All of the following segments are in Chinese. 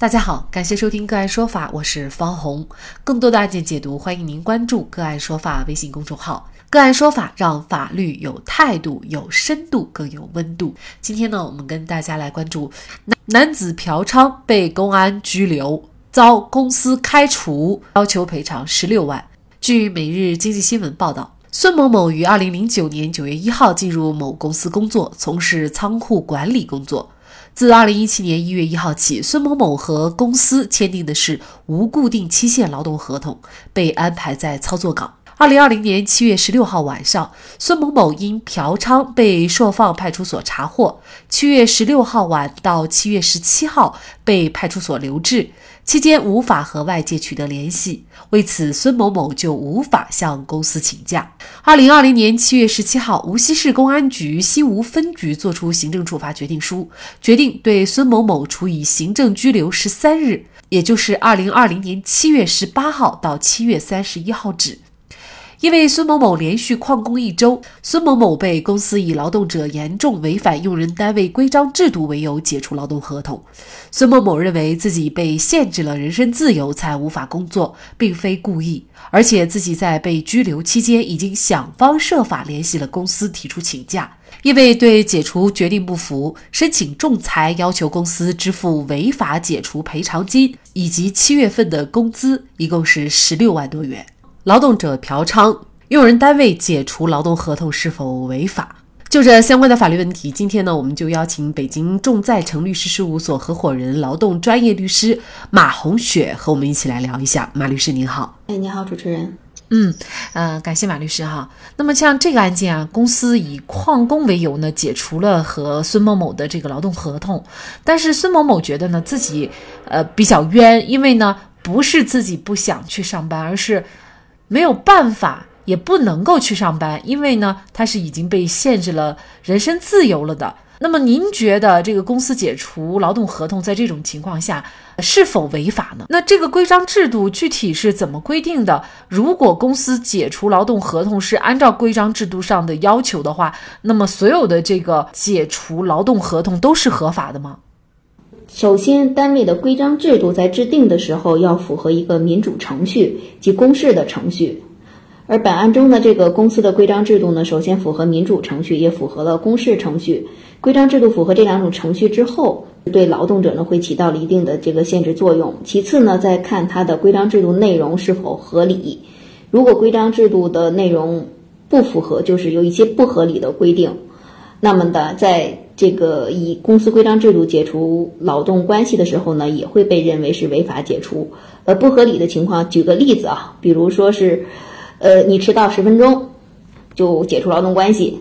大家好，感谢收听个案说法，我是方红。更多的案件解读，欢迎您关注个案说法微信公众号。个案说法让法律有态度、有深度、更有温度。今天呢，我们跟大家来关注男男子嫖娼被公安拘留，遭公司开除，要求赔偿十六万。据每日经济新闻报道，孙某某于二零零九年九月一号进入某公司工作，从事仓库管理工作。自二零一七年一月一号起，孙某某和公司签订的是无固定期限劳动合同，被安排在操作岗。二零二零年七月十六号晚上，孙某某因嫖娼被硕放派出所查获。七月十六号晚到七月十七号被派出所留置。期间无法和外界取得联系，为此孙某某就无法向公司请假。二零二零年七月十七号，无锡市公安局西吴分局作出行政处罚决定书，决定对孙某某处以行政拘留十三日，也就是二零二零年七月十八号到七月三十一号止。因为孙某某连续旷工一周，孙某某被公司以劳动者严重违反用人单位规章制度为由解除劳动合同。孙某某认为自己被限制了人身自由，才无法工作，并非故意，而且自己在被拘留期间已经想方设法联系了公司，提出请假。因为对解除决定不服，申请仲裁，要求公司支付违法解除赔偿金以及七月份的工资，一共是十六万多元。劳动者嫖娼，用人单位解除劳动合同是否违法？就这相关的法律问题，今天呢，我们就邀请北京众在成律师事务所合伙人、劳动专业律师马红雪和我们一起来聊一下。马律师您好，哎，你好，主持人。嗯，呃，感谢马律师哈。那么像这个案件啊，公司以旷工为由呢，解除了和孙某某的这个劳动合同，但是孙某某觉得呢，自己呃比较冤，因为呢，不是自己不想去上班，而是。没有办法，也不能够去上班，因为呢，他是已经被限制了人身自由了的。那么，您觉得这个公司解除劳动合同，在这种情况下是否违法呢？那这个规章制度具体是怎么规定的？如果公司解除劳动合同是按照规章制度上的要求的话，那么所有的这个解除劳动合同都是合法的吗？首先，单位的规章制度在制定的时候要符合一个民主程序及公示的程序，而本案中的这个公司的规章制度呢，首先符合民主程序，也符合了公示程序。规章制度符合这两种程序之后，对劳动者呢会起到了一定的这个限制作用。其次呢，再看它的规章制度内容是否合理。如果规章制度的内容不符合，就是有一些不合理的规定，那么的，在这个以公司规章制度解除劳动关系的时候呢，也会被认为是违法解除。呃，不合理的情况，举个例子啊，比如说是，呃，你迟到十分钟就解除劳动关系，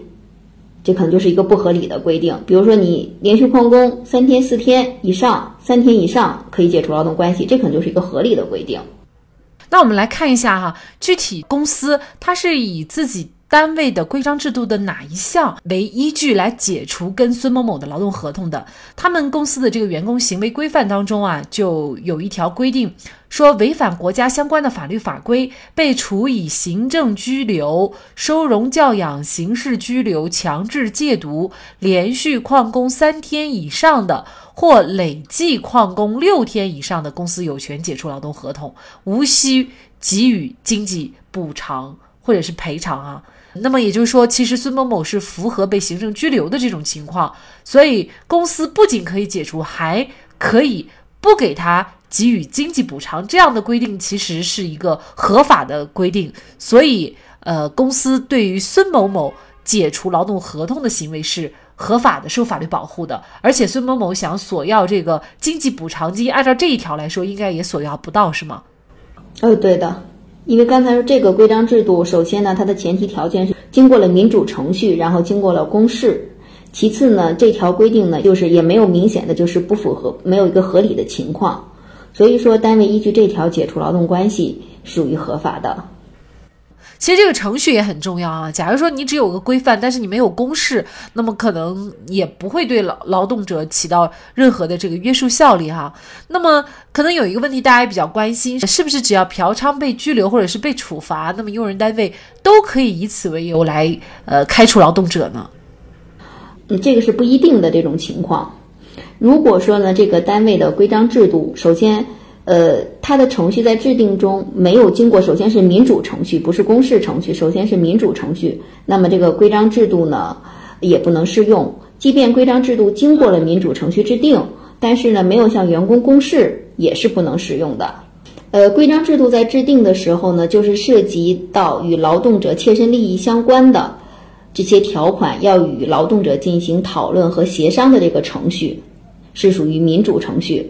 这可能就是一个不合理的规定。比如说你连续旷工三天、四天以上，三天以上可以解除劳动关系，这可能就是一个合理的规定。那我们来看一下哈，具体公司它是以自己。单位的规章制度的哪一项为依据来解除跟孙某某的劳动合同的？他们公司的这个员工行为规范当中啊，就有一条规定，说违反国家相关的法律法规，被处以行政拘留、收容教养、刑事拘留、强制戒毒、连续旷工三天以上的，或累计旷工六天以上的公司，有权解除劳动合同，无需给予经济补偿或者是赔偿啊。那么也就是说，其实孙某某是符合被行政拘留的这种情况，所以公司不仅可以解除，还可以不给他给予经济补偿。这样的规定其实是一个合法的规定，所以呃，公司对于孙某某解除劳动合同的行为是合法的，受法律保护的。而且孙某某想索要这个经济补偿金，按照这一条来说，应该也索要不到，是吗？呃，对的。因为刚才说这个规章制度，首先呢，它的前提条件是经过了民主程序，然后经过了公示。其次呢，这条规定呢，就是也没有明显的就是不符合，没有一个合理的情况。所以说，单位依据这条解除劳动关系属于合法的。其实这个程序也很重要啊。假如说你只有个规范，但是你没有公示，那么可能也不会对劳劳动者起到任何的这个约束效力哈。那么可能有一个问题，大家也比较关心，是不是只要嫖娼被拘留或者是被处罚，那么用人单位都可以以此为由来呃开除劳动者呢？嗯，这个是不一定的这种情况。如果说呢，这个单位的规章制度，首先，呃，它的程序在制定中没有经过，首先是民主程序，不是公示程序，首先是民主程序，那么这个规章制度呢，也不能适用。即便规章制度经过了民主程序制定，但是呢，没有向员工公示，也是不能适用的。呃，规章制度在制定的时候呢，就是涉及到与劳动者切身利益相关的这些条款，要与劳动者进行讨论和协商的这个程序。是属于民主程序，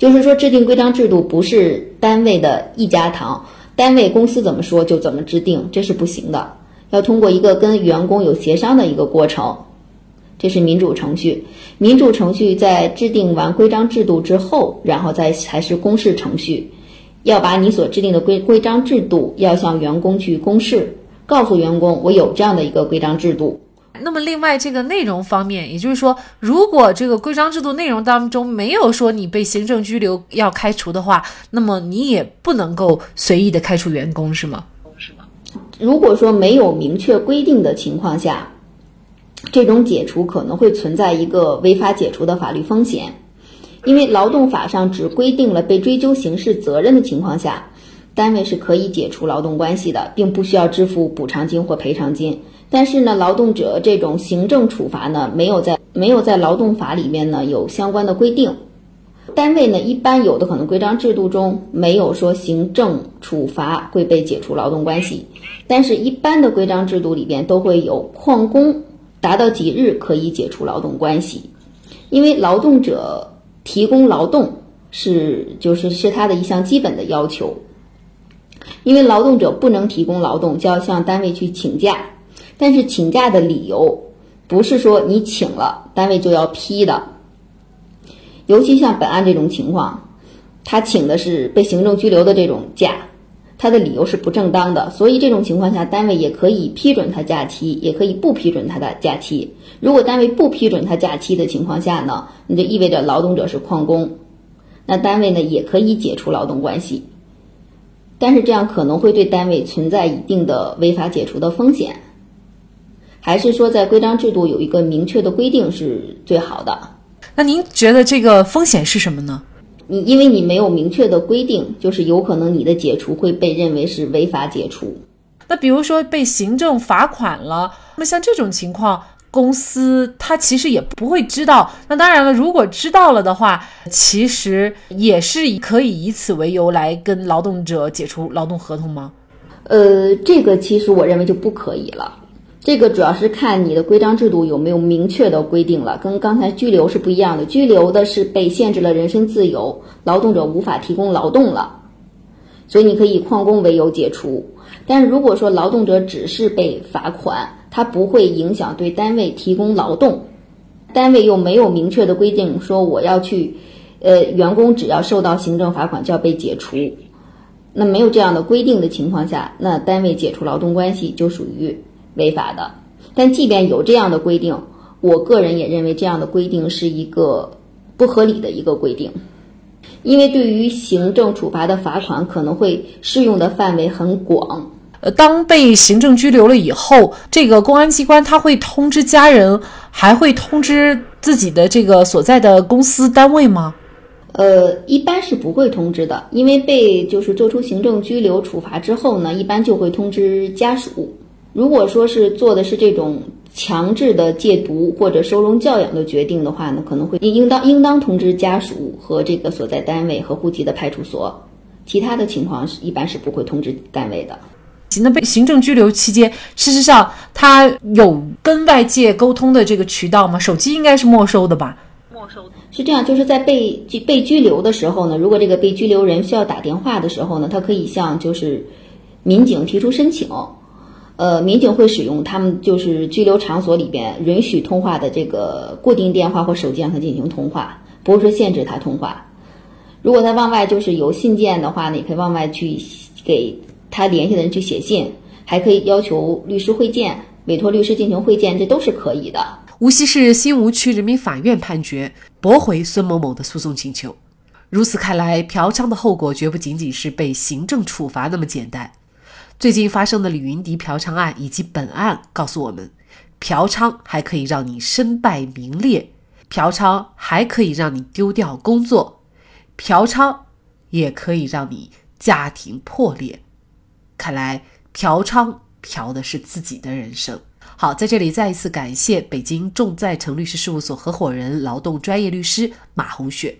就是说制定规章制度不是单位的一家堂，单位公司怎么说就怎么制定，这是不行的。要通过一个跟员工有协商的一个过程，这是民主程序。民主程序在制定完规章制度之后，然后再才是公示程序，要把你所制定的规规章制度要向员工去公示，告诉员工我有这样的一个规章制度。那么，另外这个内容方面，也就是说，如果这个规章制度内容当中没有说你被行政拘留要开除的话，那么你也不能够随意的开除员工，是吗？是吗？如果说没有明确规定的情况下，这种解除可能会存在一个违法解除的法律风险，因为劳动法上只规定了被追究刑事责任的情况下，单位是可以解除劳动关系的，并不需要支付补偿金或赔偿金。但是呢，劳动者这种行政处罚呢，没有在没有在劳动法里面呢有相关的规定。单位呢，一般有的可能规章制度中没有说行政处罚会被解除劳动关系，但是一般的规章制度里边都会有旷工达到几日可以解除劳动关系，因为劳动者提供劳动是就是是他的一项基本的要求，因为劳动者不能提供劳动，就要向单位去请假。但是请假的理由不是说你请了单位就要批的，尤其像本案这种情况，他请的是被行政拘留的这种假，他的理由是不正当的，所以这种情况下，单位也可以批准他假期，也可以不批准他的假期。如果单位不批准他假期的情况下呢，那就意味着劳动者是旷工，那单位呢也可以解除劳动关系，但是这样可能会对单位存在一定的违法解除的风险。还是说，在规章制度有一个明确的规定是最好的。那您觉得这个风险是什么呢？你因为你没有明确的规定，就是有可能你的解除会被认为是违法解除。那比如说被行政罚款了，那么像这种情况，公司他其实也不会知道。那当然了，如果知道了的话，其实也是可以以此为由来跟劳动者解除劳动合同吗？呃，这个其实我认为就不可以了。这个主要是看你的规章制度有没有明确的规定了，跟刚才拘留是不一样的。拘留的是被限制了人身自由，劳动者无法提供劳动了，所以你可以旷工为由解除。但是如果说劳动者只是被罚款，他不会影响对单位提供劳动，单位又没有明确的规定说我要去，呃，员工只要受到行政罚款就要被解除，那没有这样的规定的情况下，那单位解除劳动关系就属于。违法的，但即便有这样的规定，我个人也认为这样的规定是一个不合理的一个规定，因为对于行政处罚的罚款可能会适用的范围很广。呃，当被行政拘留了以后，这个公安机关他会通知家人，还会通知自己的这个所在的公司单位吗？呃，一般是不会通知的，因为被就是做出行政拘留处罚之后呢，一般就会通知家属。如果说是做的是这种强制的戒毒或者收容教养的决定的话呢，可能会应当应当通知家属和这个所在单位和户籍的派出所。其他的情况是一般是不会通知单位的。那被行政拘留期间，事实上他有跟外界沟通的这个渠道吗？手机应该是没收的吧？没收的是这样，就是在被被拘留的时候呢，如果这个被拘留人需要打电话的时候呢，他可以向就是民警提出申请。呃，民警会使用他们就是拘留场所里边允许通话的这个固定电话或手机让他进行通话，不会说限制他通话。如果他往外就是有信件的话呢，也可以往外去给他联系的人去写信，还可以要求律师会见，委托律师进行会见，这都是可以的。无锡市新吴区人民法院判决驳回孙某某的诉讼请求。如此看来，嫖娼的后果绝不仅仅是被行政处罚那么简单。最近发生的李云迪嫖娼案以及本案告诉我们，嫖娼还可以让你身败名裂，嫖娼还可以让你丢掉工作，嫖娼也可以让你家庭破裂。看来嫖娼嫖的是自己的人生。好，在这里再一次感谢北京众在诚律师事务所合伙人、劳动专业律师马红雪。